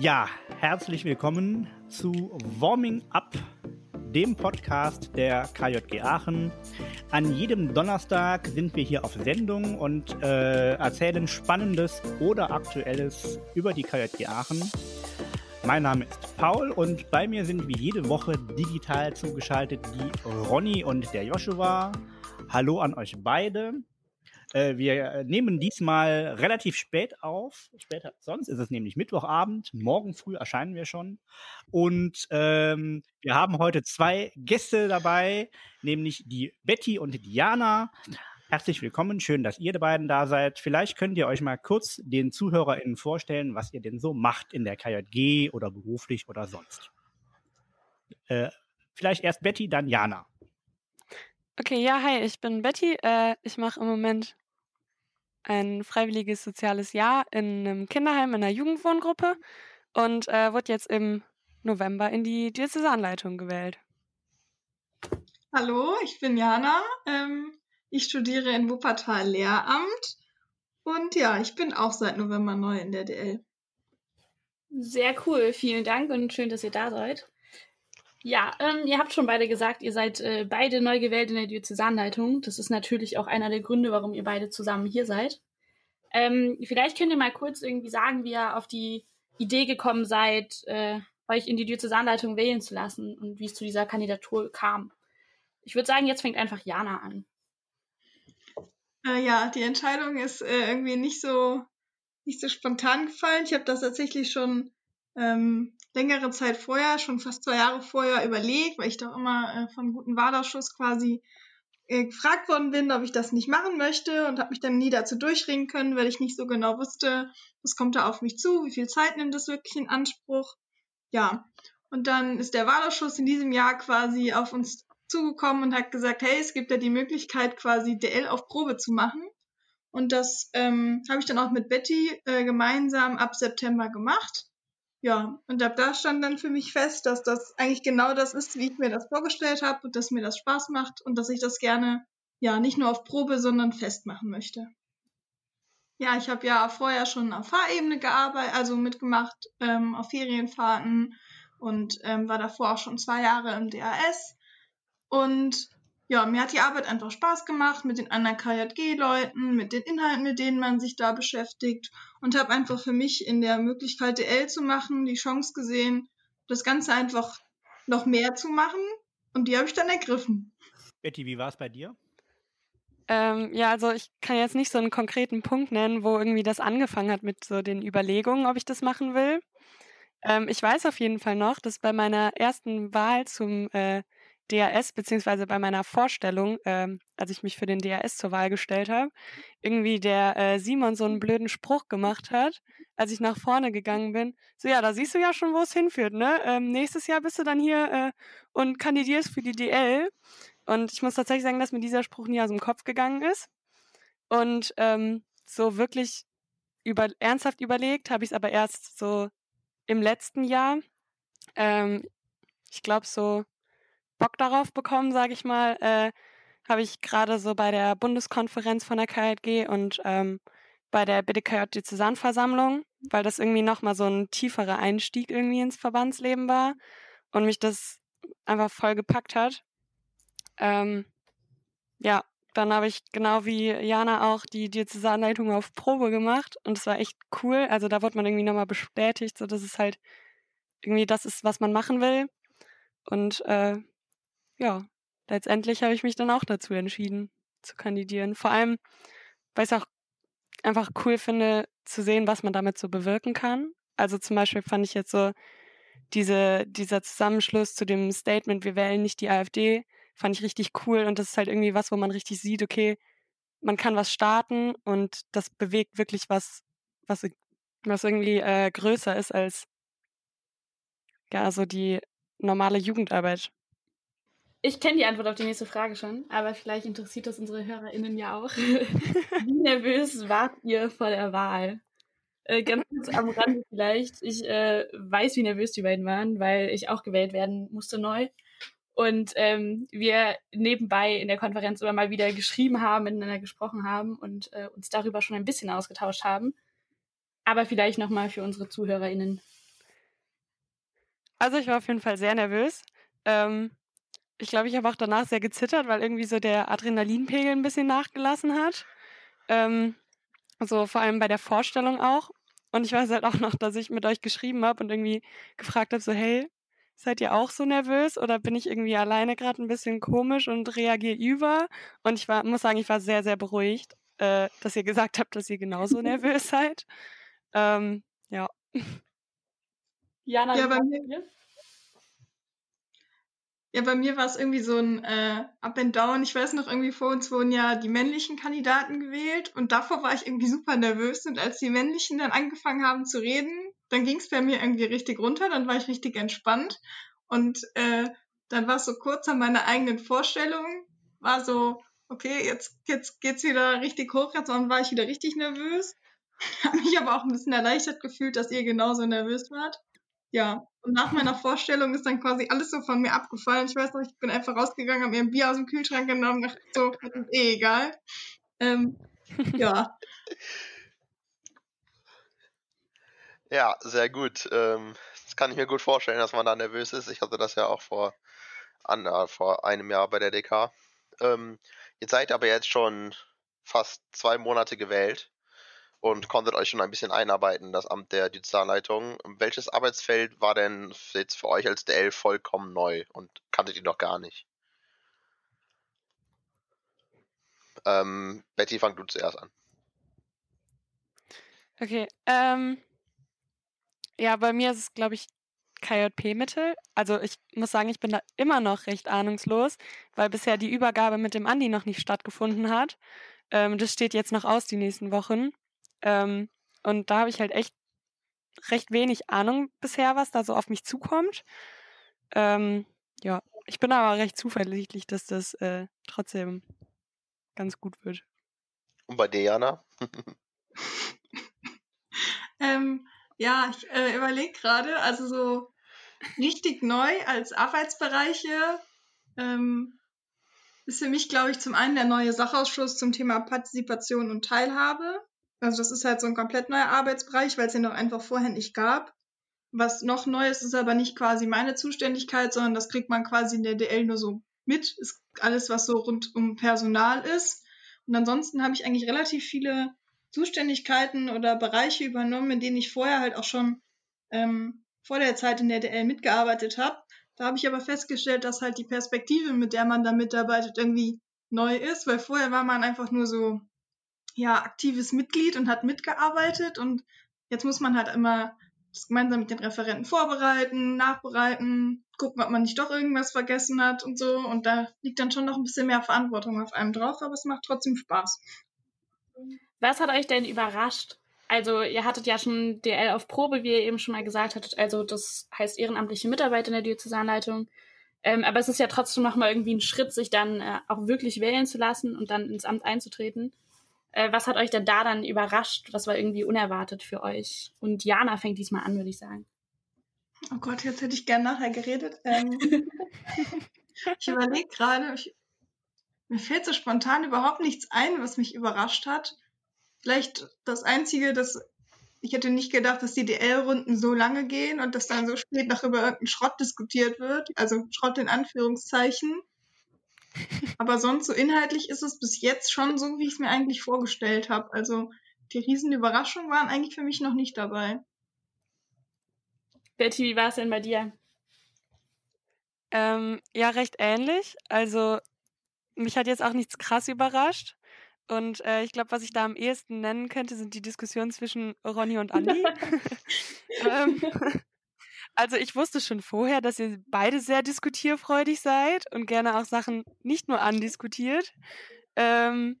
Ja, herzlich willkommen zu Warming Up, dem Podcast der KJG Aachen. An jedem Donnerstag sind wir hier auf Sendung und äh, erzählen Spannendes oder Aktuelles über die KJG Aachen. Mein Name ist Paul und bei mir sind wie jede Woche digital zugeschaltet die Ronny und der Joshua. Hallo an euch beide. Äh, wir nehmen diesmal relativ spät auf. Später sonst ist es nämlich Mittwochabend. Morgen früh erscheinen wir schon. Und ähm, wir haben heute zwei Gäste dabei, nämlich die Betty und die Diana. Herzlich willkommen, schön, dass ihr beiden da seid. Vielleicht könnt ihr euch mal kurz den ZuhörerInnen vorstellen, was ihr denn so macht in der KJG oder beruflich oder sonst. Äh, vielleicht erst Betty, dann Jana. Okay, ja, hi, ich bin Betty. Äh, ich mache im Moment ein freiwilliges soziales Jahr in einem Kinderheim in einer Jugendwohngruppe und äh, wurde jetzt im November in die Diözesanleitung gewählt. Hallo, ich bin Jana. Ähm, ich studiere in Wuppertal Lehramt und ja, ich bin auch seit November neu in der DL. Sehr cool, vielen Dank und schön, dass ihr da seid. Ja, ähm, ihr habt schon beide gesagt, ihr seid äh, beide neu gewählt in der Diözesanleitung. Das ist natürlich auch einer der Gründe, warum ihr beide zusammen hier seid. Ähm, vielleicht könnt ihr mal kurz irgendwie sagen, wie ihr auf die Idee gekommen seid, äh, euch in die Diözesanleitung wählen zu lassen und wie es zu dieser Kandidatur kam. Ich würde sagen, jetzt fängt einfach Jana an. Äh, ja, die Entscheidung ist äh, irgendwie nicht so nicht so spontan gefallen. Ich habe das tatsächlich schon ähm, längere Zeit vorher, schon fast zwei Jahre vorher überlegt, weil ich doch immer äh, vom guten Wahlausschuss quasi äh, gefragt worden bin, ob ich das nicht machen möchte und habe mich dann nie dazu durchringen können, weil ich nicht so genau wusste, was kommt da auf mich zu, wie viel Zeit nimmt das wirklich in Anspruch. Ja, und dann ist der Wahlausschuss in diesem Jahr quasi auf uns zugekommen und hat gesagt, hey, es gibt ja die Möglichkeit, quasi DL auf Probe zu machen. Und das ähm, habe ich dann auch mit Betty äh, gemeinsam ab September gemacht. Ja, und ab da stand dann für mich fest, dass das eigentlich genau das ist, wie ich mir das vorgestellt habe und dass mir das Spaß macht und dass ich das gerne ja nicht nur auf Probe, sondern festmachen möchte. Ja, ich habe ja vorher schon auf Fahrebene gearbeitet, also mitgemacht ähm, auf Ferienfahrten und ähm, war davor auch schon zwei Jahre im DAS. Und ja, mir hat die Arbeit einfach Spaß gemacht mit den anderen KJG-Leuten, mit den Inhalten, mit denen man sich da beschäftigt und habe einfach für mich in der Möglichkeit, DL zu machen, die Chance gesehen, das Ganze einfach noch mehr zu machen und die habe ich dann ergriffen. Betty, wie war es bei dir? Ähm, ja, also ich kann jetzt nicht so einen konkreten Punkt nennen, wo irgendwie das angefangen hat mit so den Überlegungen, ob ich das machen will. Ähm, ich weiß auf jeden Fall noch, dass bei meiner ersten Wahl zum äh, DAS, beziehungsweise bei meiner Vorstellung, ähm, als ich mich für den DAS zur Wahl gestellt habe, irgendwie der äh, Simon so einen blöden Spruch gemacht hat, als ich nach vorne gegangen bin. So, ja, da siehst du ja schon, wo es hinführt, ne? Ähm, nächstes Jahr bist du dann hier äh, und kandidierst für die DL. Und ich muss tatsächlich sagen, dass mir dieser Spruch nie aus dem Kopf gegangen ist. Und ähm, so wirklich über, ernsthaft überlegt habe ich es aber erst so im letzten Jahr. Ähm, ich glaube so Bock darauf bekommen, sage ich mal, äh, habe ich gerade so bei der Bundeskonferenz von der KJG und ähm, bei der BDKJ Diözesanversammlung, weil das irgendwie nochmal so ein tieferer Einstieg irgendwie ins Verbandsleben war und mich das einfach voll gepackt hat. Ähm, ja, dann habe ich genau wie Jana auch die Diözesanleitung auf Probe gemacht und es war echt cool. Also da wurde man irgendwie nochmal bestätigt, so dass es halt irgendwie das ist, was man machen will. Und äh, ja, letztendlich habe ich mich dann auch dazu entschieden zu kandidieren. Vor allem, weil ich es auch einfach cool finde, zu sehen, was man damit so bewirken kann. Also zum Beispiel fand ich jetzt so diese, dieser Zusammenschluss zu dem Statement, wir wählen nicht die AfD, fand ich richtig cool und das ist halt irgendwie was, wo man richtig sieht, okay, man kann was starten und das bewegt wirklich was, was, was irgendwie äh, größer ist als ja, so die normale Jugendarbeit. Ich kenne die Antwort auf die nächste Frage schon, aber vielleicht interessiert das unsere HörerInnen ja auch. Wie nervös wart ihr vor der Wahl? Äh, ganz kurz am Rande vielleicht. Ich äh, weiß, wie nervös die beiden waren, weil ich auch gewählt werden musste neu. Und ähm, wir nebenbei in der Konferenz immer mal wieder geschrieben haben, miteinander gesprochen haben und äh, uns darüber schon ein bisschen ausgetauscht haben. Aber vielleicht nochmal für unsere ZuhörerInnen. Also ich war auf jeden Fall sehr nervös. Ähm, ich glaube, ich habe auch danach sehr gezittert, weil irgendwie so der Adrenalinpegel ein bisschen nachgelassen hat. Ähm, so vor allem bei der Vorstellung auch. Und ich weiß halt auch noch, dass ich mit euch geschrieben habe und irgendwie gefragt habe, so, hey, seid ihr auch so nervös oder bin ich irgendwie alleine gerade ein bisschen komisch und reagiere über? Und ich war, muss sagen, ich war sehr, sehr beruhigt, äh, dass ihr gesagt habt, dass ihr genauso nervös seid. Ähm, ja. Jana, ja, bei mir, ja, bei mir war es irgendwie so ein äh, Up and Down. Ich weiß noch, irgendwie vor uns wurden ja die männlichen Kandidaten gewählt und davor war ich irgendwie super nervös. Und als die männlichen dann angefangen haben zu reden, dann ging es bei mir irgendwie richtig runter, dann war ich richtig entspannt. Und äh, dann war es so kurz an meiner eigenen Vorstellung, war so, okay, jetzt, jetzt geht's wieder richtig hoch, jetzt war ich wieder richtig nervös. Habe mich aber auch ein bisschen erleichtert gefühlt, dass ihr genauso nervös wart. Ja, und nach meiner Vorstellung ist dann quasi alles so von mir abgefallen. Ich weiß noch, ich bin einfach rausgegangen, habe mir ein Bier aus dem Kühlschrank genommen, dachte so, ist eh egal. Ähm, ja. Ja, sehr gut. Ähm, das kann ich mir gut vorstellen, dass man da nervös ist. Ich hatte das ja auch vor, an, äh, vor einem Jahr bei der DK. Ähm, ihr seid aber jetzt schon fast zwei Monate gewählt und konntet euch schon ein bisschen einarbeiten in das Amt der Digitalleitung. Welches Arbeitsfeld war denn jetzt für euch als DL vollkommen neu und kanntet ihr noch gar nicht? Ähm, Betty, fang du zuerst an. Okay, ähm, ja, bei mir ist es, glaube ich, KJP-Mittel. Also ich muss sagen, ich bin da immer noch recht ahnungslos, weil bisher die Übergabe mit dem Andi noch nicht stattgefunden hat. Ähm, das steht jetzt noch aus die nächsten Wochen. Ähm, und da habe ich halt echt recht wenig Ahnung bisher, was da so auf mich zukommt. Ähm, ja, ich bin aber recht zuversichtlich, dass das äh, trotzdem ganz gut wird. Und bei dir, Jana? ähm, ja, ich äh, überlege gerade, also so richtig neu als Arbeitsbereiche ähm, ist für mich, glaube ich, zum einen der neue Sachausschuss zum Thema Partizipation und Teilhabe. Also das ist halt so ein komplett neuer Arbeitsbereich, weil es den doch einfach vorher nicht gab. Was noch neu ist, ist aber nicht quasi meine Zuständigkeit, sondern das kriegt man quasi in der DL nur so mit. Ist alles, was so rund um Personal ist. Und ansonsten habe ich eigentlich relativ viele Zuständigkeiten oder Bereiche übernommen, in denen ich vorher halt auch schon ähm, vor der Zeit in der DL mitgearbeitet habe. Da habe ich aber festgestellt, dass halt die Perspektive, mit der man da mitarbeitet, irgendwie neu ist, weil vorher war man einfach nur so ja, aktives Mitglied und hat mitgearbeitet und jetzt muss man halt immer das gemeinsam mit den Referenten vorbereiten, nachbereiten, gucken, ob man nicht doch irgendwas vergessen hat und so. Und da liegt dann schon noch ein bisschen mehr Verantwortung auf einem drauf, aber es macht trotzdem Spaß. Was hat euch denn überrascht? Also, ihr hattet ja schon DL auf Probe, wie ihr eben schon mal gesagt hattet. Also, das heißt ehrenamtliche Mitarbeiter in der Diözesanleitung. Ähm, aber es ist ja trotzdem nochmal irgendwie ein Schritt, sich dann äh, auch wirklich wählen zu lassen und dann ins Amt einzutreten. Äh, was hat euch denn da dann überrascht? Was war irgendwie unerwartet für euch? Und Jana fängt diesmal an, würde ich sagen. Oh Gott, jetzt hätte ich gern nachher geredet. Ähm, ich überlege gerade, mir fällt so spontan überhaupt nichts ein, was mich überrascht hat. Vielleicht das Einzige, dass ich hätte nicht gedacht, dass die DL-Runden so lange gehen und dass dann so spät noch über irgendeinen Schrott diskutiert wird. Also Schrott in Anführungszeichen. Aber sonst so inhaltlich ist es bis jetzt schon so, wie ich es mir eigentlich vorgestellt habe. Also die riesen Überraschungen waren eigentlich für mich noch nicht dabei. Betty, wie war es denn bei dir? Ähm, ja, recht ähnlich. Also mich hat jetzt auch nichts krass überrascht. Und äh, ich glaube, was ich da am ehesten nennen könnte, sind die Diskussionen zwischen Ronny und Andi. ähm, also ich wusste schon vorher, dass ihr beide sehr diskutierfreudig seid und gerne auch Sachen nicht nur andiskutiert. Ähm,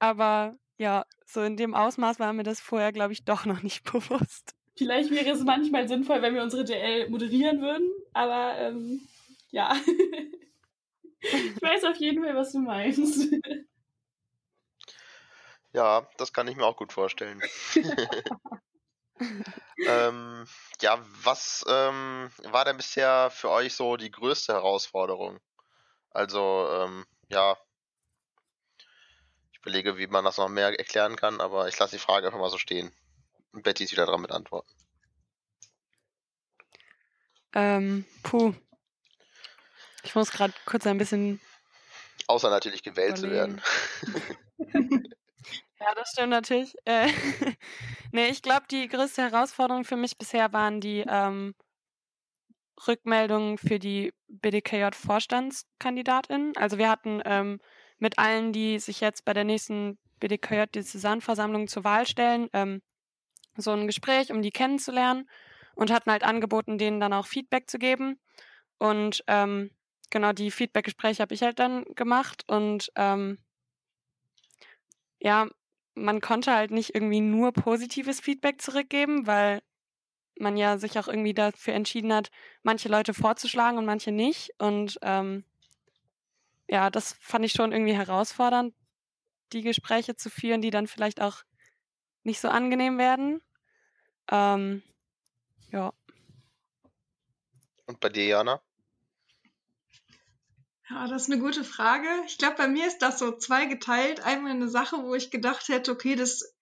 aber ja, so in dem Ausmaß war mir das vorher, glaube ich, doch noch nicht bewusst. Vielleicht wäre es manchmal sinnvoll, wenn wir unsere DL moderieren würden, aber ähm, ja. ich weiß auf jeden Fall, was du meinst. Ja, das kann ich mir auch gut vorstellen. ähm, ja, was ähm, war denn bisher für euch so die größte Herausforderung? Also, ähm, ja, ich überlege, wie man das noch mehr erklären kann, aber ich lasse die Frage einfach mal so stehen. Und Betty ist wieder dran mit Antworten. Ähm, puh. Ich muss gerade kurz ein bisschen. Außer natürlich gewählt überlegen. zu werden. ja, das stimmt natürlich. Äh, nee, ich glaube, die größte Herausforderung für mich bisher waren die ähm, Rückmeldungen für die BDKJ-Vorstandskandidatinnen. Also wir hatten ähm, mit allen, die sich jetzt bei der nächsten BDKJ-Diözesanversammlung zur Wahl stellen, ähm, so ein Gespräch, um die kennenzulernen und hatten halt angeboten, denen dann auch Feedback zu geben. Und ähm, genau die Feedback-Gespräche habe ich halt dann gemacht und ähm, ja, man konnte halt nicht irgendwie nur positives Feedback zurückgeben, weil man ja sich auch irgendwie dafür entschieden hat, manche Leute vorzuschlagen und manche nicht. Und ähm, ja, das fand ich schon irgendwie herausfordernd, die Gespräche zu führen, die dann vielleicht auch nicht so angenehm werden. Ähm, ja. Und bei dir, Jana? Ja, das ist eine gute Frage. Ich glaube, bei mir ist das so zweigeteilt. Einmal eine Sache, wo ich gedacht hätte, okay, das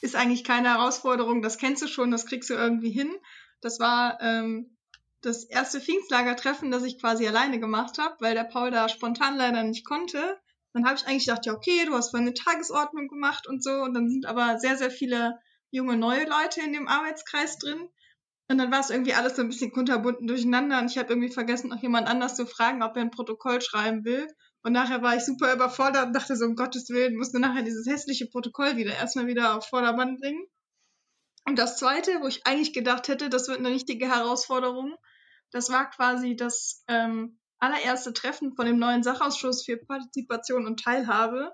ist eigentlich keine Herausforderung, das kennst du schon, das kriegst du irgendwie hin. Das war ähm, das erste Pfingstlagertreffen, das ich quasi alleine gemacht habe, weil der Paul da spontan leider nicht konnte. Dann habe ich eigentlich gedacht, ja, okay, du hast voll eine Tagesordnung gemacht und so. Und dann sind aber sehr, sehr viele junge neue Leute in dem Arbeitskreis drin. Und dann war es irgendwie alles so ein bisschen kunterbunden durcheinander und ich habe irgendwie vergessen, noch jemand anders zu fragen, ob er ein Protokoll schreiben will. Und nachher war ich super überfordert und dachte so, um Gottes Willen, musste nachher dieses hässliche Protokoll wieder erstmal wieder auf Vordermann bringen. Und das zweite, wo ich eigentlich gedacht hätte, das wird eine richtige Herausforderung, das war quasi das ähm, allererste Treffen von dem neuen Sachausschuss für Partizipation und Teilhabe.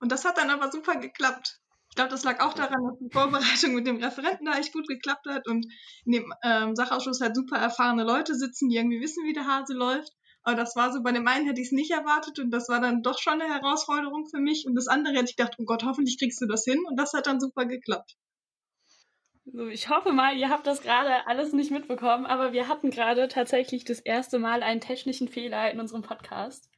Und das hat dann aber super geklappt. Ich glaube, das lag auch daran, dass die Vorbereitung mit dem Referenten da echt gut geklappt hat und in dem ähm, Sachausschuss halt super erfahrene Leute sitzen, die irgendwie wissen, wie der Hase läuft. Aber das war so, bei dem einen hätte ich es nicht erwartet und das war dann doch schon eine Herausforderung für mich. Und das andere hätte ich gedacht, oh Gott, hoffentlich kriegst du das hin. Und das hat dann super geklappt. So, ich hoffe mal, ihr habt das gerade alles nicht mitbekommen, aber wir hatten gerade tatsächlich das erste Mal einen technischen Fehler in unserem Podcast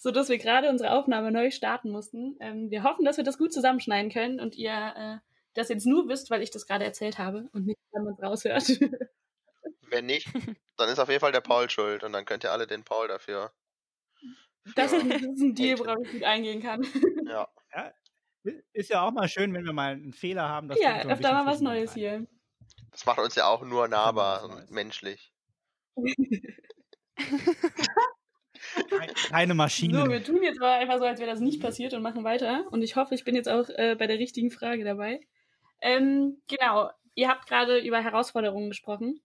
so dass wir gerade unsere Aufnahme neu starten mussten. Ähm, wir hoffen, dass wir das gut zusammenschneiden können und ihr äh, das jetzt nur wisst, weil ich das gerade erzählt habe und nicht, wenn man es raushört. Wenn nicht, dann ist auf jeden Fall der Paul schuld und dann könnt ihr alle den Paul dafür. Das, ist, ein Deal, worauf ich gut eingehen kann. Ja. ja. Ist ja auch mal schön, wenn wir mal einen Fehler haben. ja, so öfter mal was Neues hier. Das macht uns ja auch nur nahbar und menschlich. Keine Maschine. So, wir tun jetzt aber einfach so, als wäre das nicht passiert und machen weiter. Und ich hoffe, ich bin jetzt auch äh, bei der richtigen Frage dabei. Ähm, genau, ihr habt gerade über Herausforderungen gesprochen.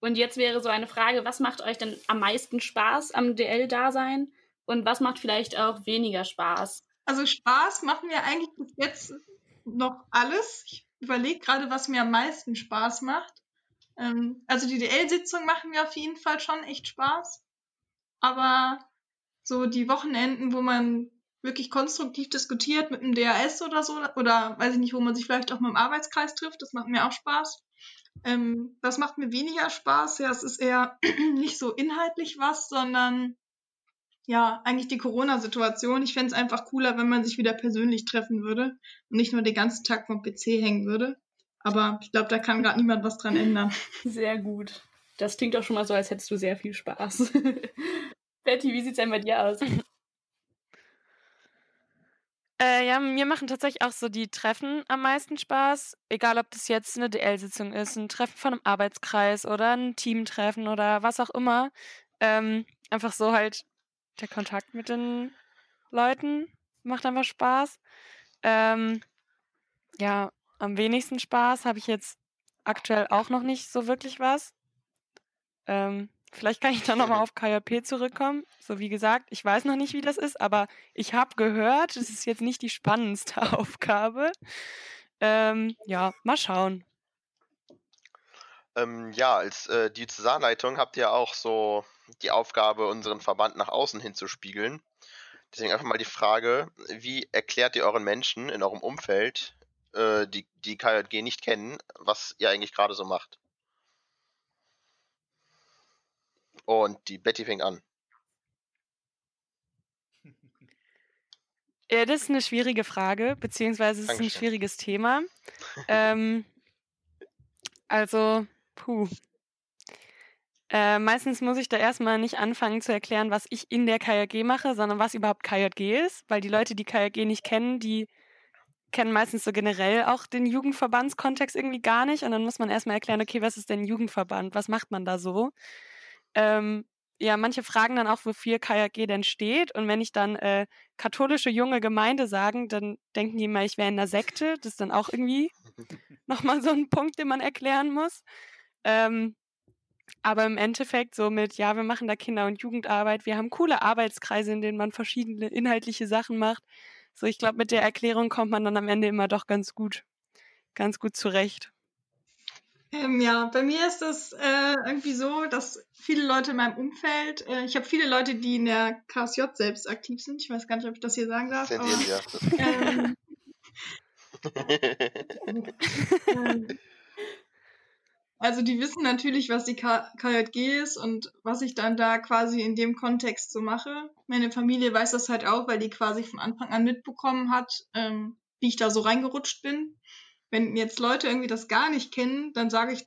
Und jetzt wäre so eine Frage, was macht euch denn am meisten Spaß am DL-Dasein und was macht vielleicht auch weniger Spaß? Also Spaß machen wir eigentlich bis jetzt noch alles. Ich überlege gerade, was mir am meisten Spaß macht. Ähm, also die DL-Sitzung machen mir auf jeden Fall schon echt Spaß aber so die Wochenenden, wo man wirklich konstruktiv diskutiert mit einem DAS oder so, oder weiß ich nicht, wo man sich vielleicht auch mit dem Arbeitskreis trifft, das macht mir auch Spaß. Ähm, das macht mir weniger Spaß. Ja, es ist eher nicht so inhaltlich was, sondern ja, eigentlich die Corona-Situation. Ich fände es einfach cooler, wenn man sich wieder persönlich treffen würde und nicht nur den ganzen Tag vom PC hängen würde. Aber ich glaube, da kann gerade niemand was dran ändern. Sehr gut. Das klingt doch schon mal so, als hättest du sehr viel Spaß. Betty, wie sieht's denn bei dir aus? Äh, ja, mir machen tatsächlich auch so die Treffen am meisten Spaß. Egal, ob das jetzt eine DL-Sitzung ist, ein Treffen von einem Arbeitskreis oder ein Teamtreffen oder was auch immer. Ähm, einfach so halt der Kontakt mit den Leuten macht einfach Spaß. Ähm, ja, am wenigsten Spaß habe ich jetzt aktuell auch noch nicht so wirklich was. Ähm, vielleicht kann ich dann nochmal auf KJP zurückkommen. So wie gesagt, ich weiß noch nicht, wie das ist, aber ich habe gehört, es ist jetzt nicht die spannendste Aufgabe. Ähm, ja, mal schauen. Ähm, ja, als äh, Diözesanleitung habt ihr auch so die Aufgabe, unseren Verband nach außen hin zu spiegeln. Deswegen einfach mal die Frage, wie erklärt ihr euren Menschen in eurem Umfeld, äh, die die KJG nicht kennen, was ihr eigentlich gerade so macht? Und die Betty fängt an. Ja, das ist eine schwierige Frage, beziehungsweise es ist ein schwieriges Thema. ähm, also, puh. Äh, meistens muss ich da erstmal nicht anfangen zu erklären, was ich in der KJG mache, sondern was überhaupt KJG ist, weil die Leute, die KJG nicht kennen, die kennen meistens so generell auch den Jugendverbandskontext irgendwie gar nicht. Und dann muss man erstmal erklären, okay, was ist denn Jugendverband? Was macht man da so? Ähm, ja, manche fragen dann auch, wofür KJG denn steht. Und wenn ich dann äh, katholische junge Gemeinde sagen, dann denken die immer, ich wäre in einer Sekte. Das ist dann auch irgendwie nochmal so ein Punkt, den man erklären muss. Ähm, aber im Endeffekt so mit, ja, wir machen da Kinder- und Jugendarbeit, wir haben coole Arbeitskreise, in denen man verschiedene inhaltliche Sachen macht. So, ich glaube, mit der Erklärung kommt man dann am Ende immer doch ganz gut, ganz gut zurecht. Ähm, ja, bei mir ist es äh, irgendwie so, dass viele Leute in meinem Umfeld, äh, ich habe viele Leute, die in der KSJ selbst aktiv sind. Ich weiß gar nicht, ob ich das hier sagen darf. Aber, ja. ähm, ähm, also die wissen natürlich, was die K KJG ist und was ich dann da quasi in dem Kontext so mache. Meine Familie weiß das halt auch, weil die quasi von Anfang an mitbekommen hat, ähm, wie ich da so reingerutscht bin. Wenn jetzt Leute irgendwie das gar nicht kennen, dann sage ich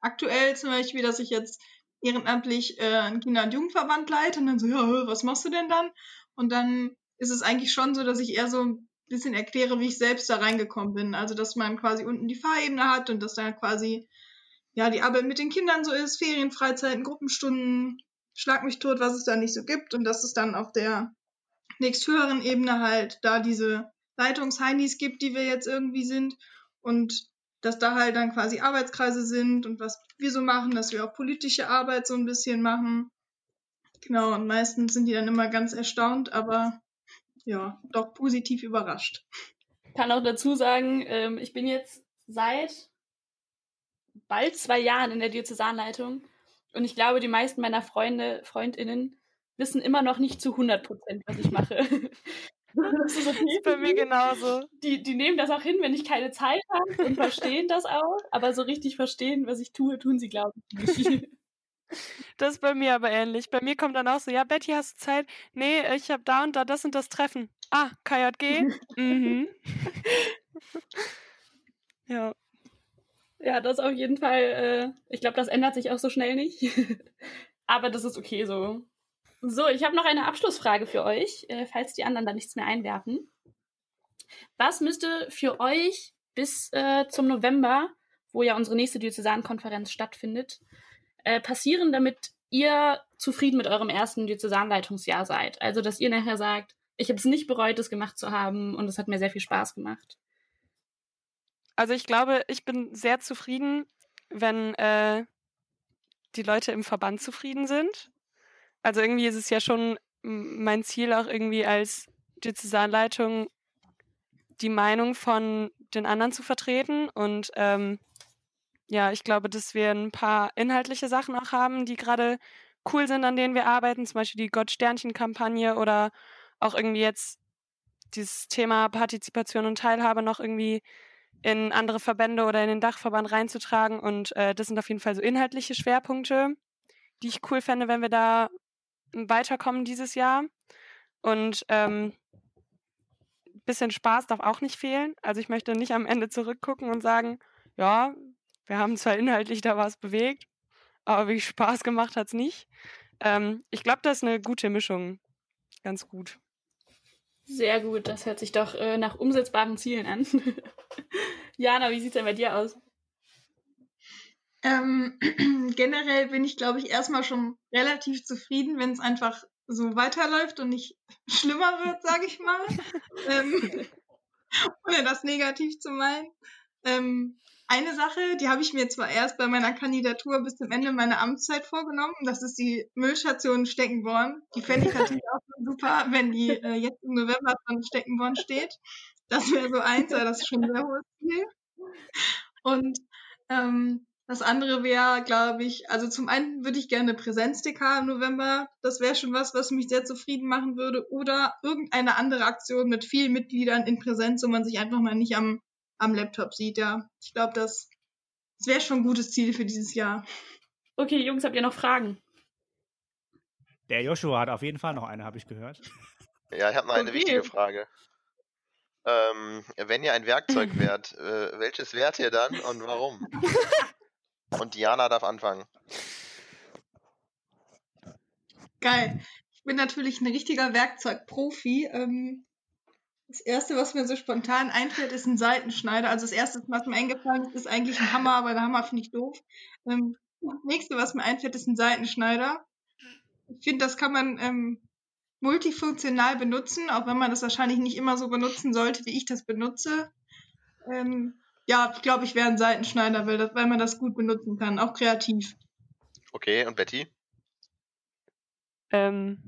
aktuell zum Beispiel, dass ich jetzt ehrenamtlich äh, einen Kinder- und Jugendverband leite und dann so, ja, was machst du denn dann? Und dann ist es eigentlich schon so, dass ich eher so ein bisschen erkläre, wie ich selbst da reingekommen bin. Also, dass man quasi unten die Fahrebene hat und dass da quasi ja, die Arbeit mit den Kindern so ist, Ferien, Freizeiten, Gruppenstunden, schlag mich tot, was es da nicht so gibt und dass es dann auf der nächsthöheren Ebene halt da diese Leitungsheinis gibt, die wir jetzt irgendwie sind und dass da halt dann quasi Arbeitskreise sind und was wir so machen, dass wir auch politische Arbeit so ein bisschen machen. Genau, und meistens sind die dann immer ganz erstaunt, aber ja, doch positiv überrascht. Ich kann auch dazu sagen, ähm, ich bin jetzt seit bald zwei Jahren in der Diözesanleitung und ich glaube, die meisten meiner Freunde, Freundinnen wissen immer noch nicht zu 100 Prozent, was ich mache. Das ist, okay. das ist bei mir genauso. Die, die nehmen das auch hin, wenn ich keine Zeit habe und verstehen das auch, aber so richtig verstehen, was ich tue, tun sie, glaube ich, nicht. Das ist bei mir aber ähnlich. Bei mir kommt dann auch so, ja, Betty, hast du Zeit? Nee, ich habe da und da das und das Treffen. Ah, KJG? mhm. ja. Ja, das auf jeden Fall. Äh, ich glaube, das ändert sich auch so schnell nicht. Aber das ist okay so. So, ich habe noch eine Abschlussfrage für euch, äh, falls die anderen da nichts mehr einwerfen. Was müsste für euch bis äh, zum November, wo ja unsere nächste Diözesankonferenz stattfindet, äh, passieren, damit ihr zufrieden mit eurem ersten Diözesanleitungsjahr seid? Also, dass ihr nachher sagt, ich habe es nicht bereut, es gemacht zu haben und es hat mir sehr viel Spaß gemacht. Also ich glaube, ich bin sehr zufrieden, wenn äh, die Leute im Verband zufrieden sind. Also irgendwie ist es ja schon mein Ziel auch irgendwie als Diözesanleitung die Meinung von den anderen zu vertreten und ähm, ja, ich glaube, dass wir ein paar inhaltliche Sachen auch haben, die gerade cool sind, an denen wir arbeiten, zum Beispiel die Gott-Sternchen-Kampagne oder auch irgendwie jetzt dieses Thema Partizipation und Teilhabe noch irgendwie in andere Verbände oder in den Dachverband reinzutragen. Und äh, das sind auf jeden Fall so inhaltliche Schwerpunkte, die ich cool fände, wenn wir da weiterkommen dieses Jahr. Und ähm, bisschen Spaß darf auch nicht fehlen. Also ich möchte nicht am Ende zurückgucken und sagen, ja, wir haben zwar inhaltlich da was bewegt, aber wirklich Spaß gemacht hat es nicht. Ähm, ich glaube, das ist eine gute Mischung. Ganz gut. Sehr gut, das hört sich doch äh, nach umsetzbaren Zielen an. Jana, wie sieht es denn bei dir aus? Ähm, generell bin ich, glaube ich, erstmal schon relativ zufrieden, wenn es einfach so weiterläuft und nicht schlimmer wird, sage ich mal. ähm, ohne das negativ zu meinen. Ähm, eine Sache, die habe ich mir zwar erst bei meiner Kandidatur bis zum Ende meiner Amtszeit vorgenommen, das ist die Müllstation Steckenborn. Die fände ich natürlich auch super, wenn die äh, jetzt im November von Steckenborn steht. Das wäre so eins, weil das ist schon ein sehr hohes Ziel. Und ähm, das andere wäre, glaube ich, also zum einen würde ich gerne Präsenz-DK im November. Das wäre schon was, was mich sehr zufrieden machen würde. Oder irgendeine andere Aktion mit vielen Mitgliedern in Präsenz, wo man sich einfach mal nicht am am Laptop sieht, ja. Ich glaube, das, das wäre schon ein gutes Ziel für dieses Jahr. Okay, Jungs, habt ihr noch Fragen? Der Joshua hat auf jeden Fall noch eine, habe ich gehört. Ja, ich habe noch eine Okay. wichtige Frage. Ähm, wenn ihr ein Werkzeug wärt, äh, welches wärt ihr dann und warum? Und Diana darf anfangen. Geil. Ich bin natürlich ein richtiger Werkzeugprofi. Ähm, das erste, was mir so spontan einfällt, ist ein Seitenschneider. Also das erste, was mir eingefallen ist, ist eigentlich ein Hammer, aber der Hammer finde ich doof. Ähm, das nächste, was mir einfällt, ist ein Seitenschneider. Ich finde, das kann man ähm, multifunktional benutzen, auch wenn man das wahrscheinlich nicht immer so benutzen sollte, wie ich das benutze. Ähm, ja, ich glaube, ich wäre ein Seitenschneider, weil, das, weil man das gut benutzen kann, auch kreativ. Okay, und Betty? Ähm,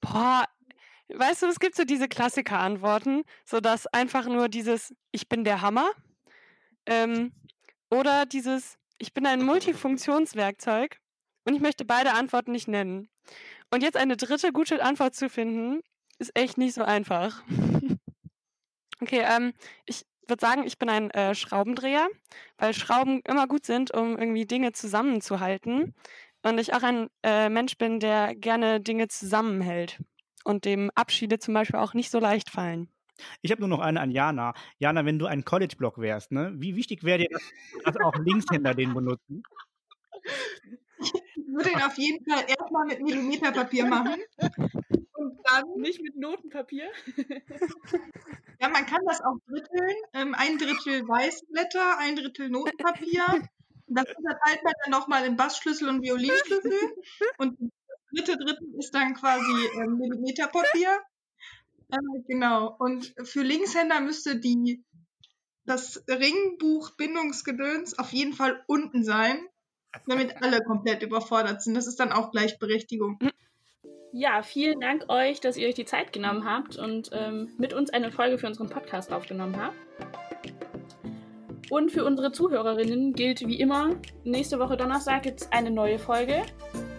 boah, weißt du, es gibt so diese Klassiker-Antworten, so dass einfach nur dieses Ich bin der Hammer ähm, oder dieses Ich bin ein Multifunktionswerkzeug und ich möchte beide Antworten nicht nennen. Und jetzt eine dritte gute Antwort zu finden, ist echt nicht so einfach. okay, ähm, ich würde sagen, ich bin ein äh, Schraubendreher, weil Schrauben immer gut sind, um irgendwie Dinge zusammenzuhalten. Und ich auch ein äh, Mensch bin, der gerne Dinge zusammenhält und dem Abschiede zum Beispiel auch nicht so leicht fallen. Ich habe nur noch eine an Jana. Jana, wenn du ein College-Block wärst, ne, wie wichtig wäre dir, dass, auch Linkshänder den benutzen? Ich würde ihn auf jeden Fall erstmal mit Millimeterpapier machen. Und dann. Nicht mit Notenpapier. Ja, man kann das auch dritteln. Ähm, ein Drittel Weißblätter, ein Drittel Notenpapier. Das unterteilt man dann nochmal in Bassschlüssel und Violinschlüssel. Und das dritte Drittel ist dann quasi ähm, Millimeterpapier. Äh, genau. Und für Linkshänder müsste die das Ringbuch Bindungsgedöns auf jeden Fall unten sein, damit alle komplett überfordert sind. Das ist dann auch Gleichberechtigung. Ja, vielen Dank euch, dass ihr euch die Zeit genommen habt und ähm, mit uns eine Folge für unseren Podcast aufgenommen habt. Und für unsere Zuhörerinnen gilt wie immer, nächste Woche Donnerstag gibt es eine neue Folge.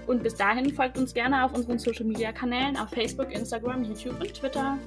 Und bis dahin folgt uns gerne auf unseren Social Media Kanälen auf Facebook, Instagram, YouTube und Twitter.